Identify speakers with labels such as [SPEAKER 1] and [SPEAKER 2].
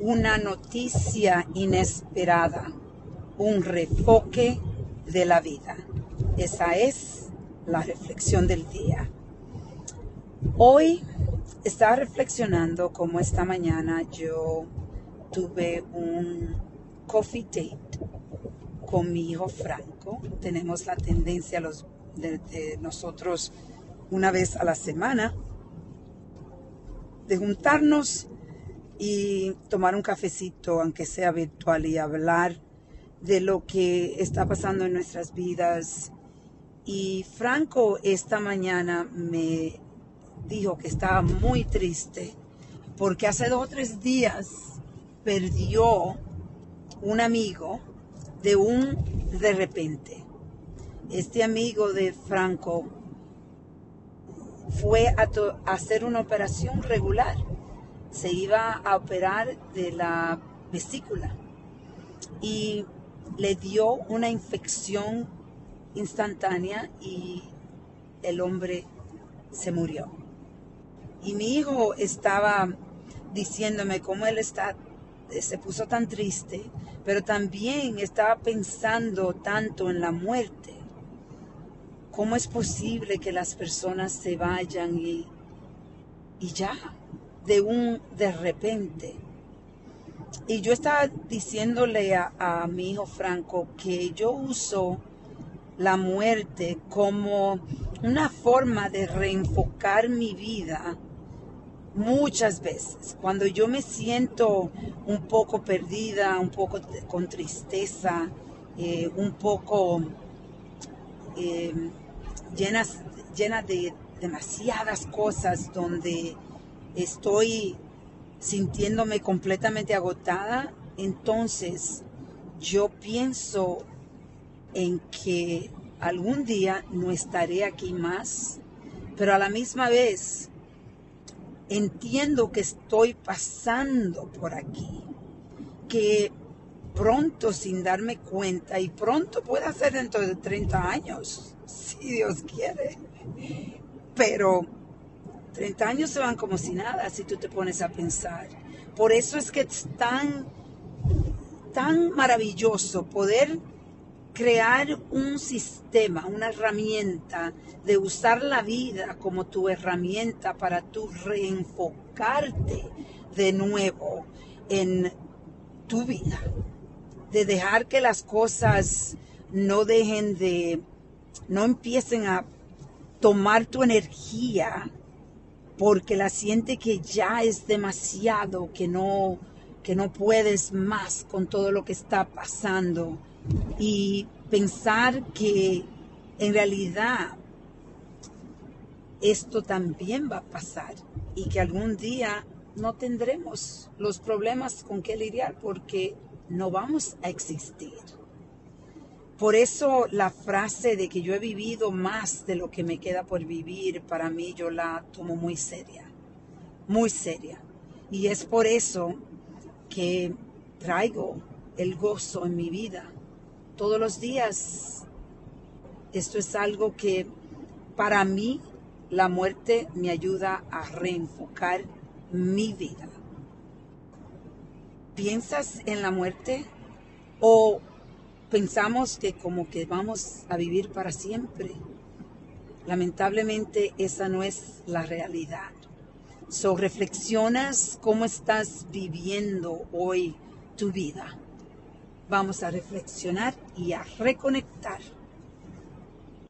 [SPEAKER 1] una noticia inesperada, un refoque de la vida. Esa es la reflexión del día. Hoy estaba reflexionando como esta mañana yo tuve un coffee date con mi hijo Franco. Tenemos la tendencia los, de nosotros una vez a la semana de juntarnos y tomar un cafecito, aunque sea virtual, y hablar de lo que está pasando en nuestras vidas. Y Franco esta mañana me dijo que estaba muy triste porque hace dos o tres días perdió un amigo de un de repente. Este amigo de Franco fue a, hacer una operación regular. Se iba a operar de la vesícula y le dio una infección instantánea y el hombre se murió. Y mi hijo estaba diciéndome cómo él está, se puso tan triste, pero también estaba pensando tanto en la muerte. ¿Cómo es posible que las personas se vayan y, y ya, de un de repente? Y yo estaba diciéndole a, a mi hijo Franco que yo uso la muerte como una forma de reenfocar mi vida muchas veces. Cuando yo me siento un poco perdida, un poco con tristeza, eh, un poco eh, llena de demasiadas cosas donde estoy sintiéndome completamente agotada, entonces yo pienso en que algún día no estaré aquí más, pero a la misma vez entiendo que estoy pasando por aquí, que pronto sin darme cuenta, y pronto puede ser dentro de 30 años, si Dios quiere, pero 30 años se van como si nada si tú te pones a pensar. Por eso es que es tan, tan maravilloso poder crear un sistema, una herramienta de usar la vida como tu herramienta para tu reenfocarte de nuevo en tu vida, de dejar que las cosas no dejen de, no empiecen a tomar tu energía porque la siente que ya es demasiado, que no, que no puedes más con todo lo que está pasando y pensar que en realidad esto también va a pasar y que algún día no tendremos los problemas con que lidiar porque no vamos a existir. Por eso la frase de que yo he vivido más de lo que me queda por vivir, para mí yo la tomo muy seria, muy seria. Y es por eso que traigo el gozo en mi vida todos los días. Esto es algo que para mí la muerte me ayuda a reenfocar mi vida. ¿Piensas en la muerte o pensamos que como que vamos a vivir para siempre. Lamentablemente esa no es la realidad. So reflexionas cómo estás viviendo hoy tu vida. Vamos a reflexionar y a reconectar